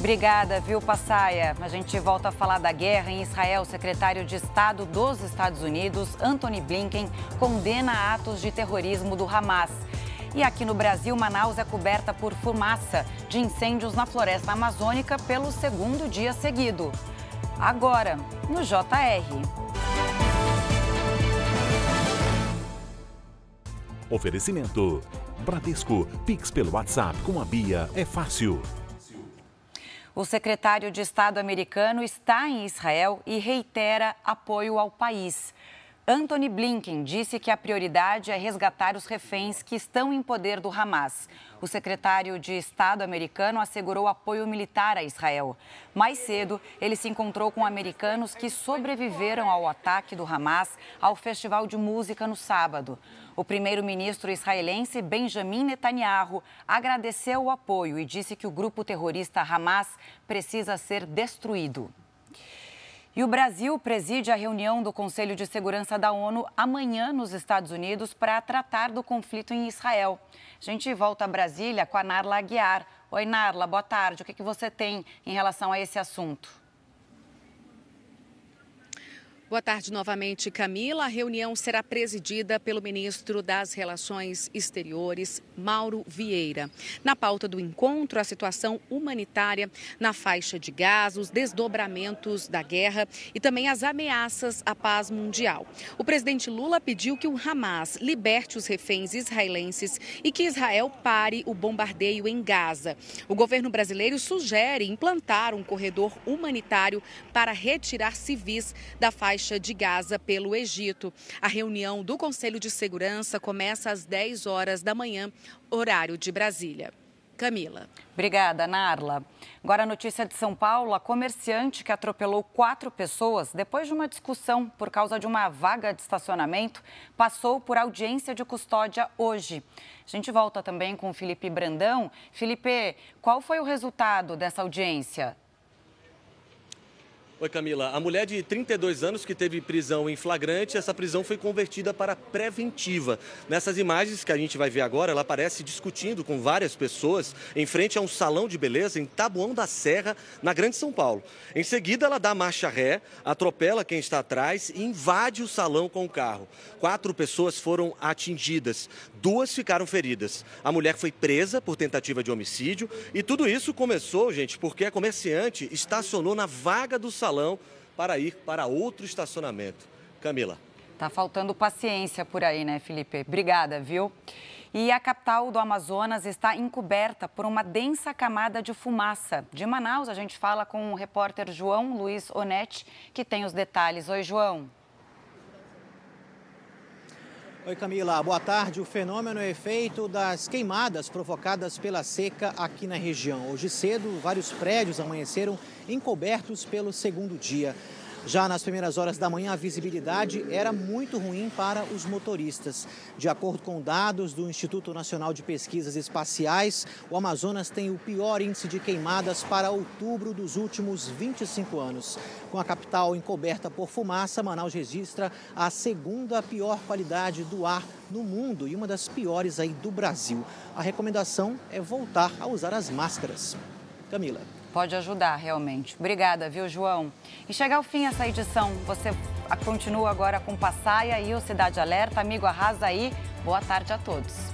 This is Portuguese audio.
Obrigada, viu, Passaia? A gente volta a falar da guerra em Israel. O secretário de Estado dos Estados Unidos, Anthony Blinken, condena atos de terrorismo do Hamas. E aqui no Brasil, Manaus é coberta por fumaça de incêndios na floresta amazônica pelo segundo dia seguido. Agora, no JR. Oferecimento. Bradesco. Pix pelo WhatsApp com a Bia é fácil. O secretário de Estado americano está em Israel e reitera apoio ao país. Anthony Blinken disse que a prioridade é resgatar os reféns que estão em poder do Hamas. O secretário de Estado americano assegurou apoio militar a Israel. Mais cedo, ele se encontrou com americanos que sobreviveram ao ataque do Hamas ao festival de música no sábado. O primeiro-ministro israelense Benjamin Netanyahu agradeceu o apoio e disse que o grupo terrorista Hamas precisa ser destruído. E o Brasil preside a reunião do Conselho de Segurança da ONU amanhã nos Estados Unidos para tratar do conflito em Israel. A gente volta a Brasília com a Narla Aguiar. Oi, Narla, boa tarde. O que, que você tem em relação a esse assunto? Boa tarde novamente, Camila. A reunião será presidida pelo ministro das Relações Exteriores, Mauro Vieira. Na pauta do encontro, a situação humanitária na faixa de Gaza, os desdobramentos da guerra e também as ameaças à paz mundial. O presidente Lula pediu que o Hamas liberte os reféns israelenses e que Israel pare o bombardeio em Gaza. O governo brasileiro sugere implantar um corredor humanitário para retirar civis da faixa faixa de Gaza pelo Egito. A reunião do Conselho de Segurança começa às 10 horas da manhã, horário de Brasília. Camila. Obrigada, Narla. Agora a notícia de São Paulo: a comerciante que atropelou quatro pessoas depois de uma discussão por causa de uma vaga de estacionamento passou por audiência de custódia hoje. A gente volta também com o Felipe Brandão. Felipe, qual foi o resultado dessa audiência? Oi, Camila. A mulher de 32 anos que teve prisão em flagrante, essa prisão foi convertida para preventiva. Nessas imagens que a gente vai ver agora, ela aparece discutindo com várias pessoas em frente a um salão de beleza em Tabuão da Serra, na Grande São Paulo. Em seguida, ela dá marcha ré, atropela quem está atrás e invade o salão com o carro. Quatro pessoas foram atingidas, duas ficaram feridas. A mulher foi presa por tentativa de homicídio e tudo isso começou, gente, porque a comerciante estacionou na vaga do salão salão para ir para outro estacionamento. Camila. Tá faltando paciência por aí, né, Felipe? Obrigada, viu? E a capital do Amazonas está encoberta por uma densa camada de fumaça. De Manaus, a gente fala com o repórter João Luiz Onetti, que tem os detalhes. Oi, João. Oi, Camila. Boa tarde. O fenômeno é efeito das queimadas provocadas pela seca aqui na região. Hoje cedo, vários prédios amanheceram encobertos pelo segundo dia. Já nas primeiras horas da manhã, a visibilidade era muito ruim para os motoristas. De acordo com dados do Instituto Nacional de Pesquisas Espaciais, o Amazonas tem o pior índice de queimadas para outubro dos últimos 25 anos. Com a capital encoberta por fumaça, Manaus registra a segunda pior qualidade do ar no mundo e uma das piores aí do Brasil. A recomendação é voltar a usar as máscaras. Camila pode ajudar realmente. Obrigada, viu, João? E chega ao fim essa edição. Você continua agora com Passaia e o Cidade Alerta. Amigo, arrasa aí. Boa tarde a todos.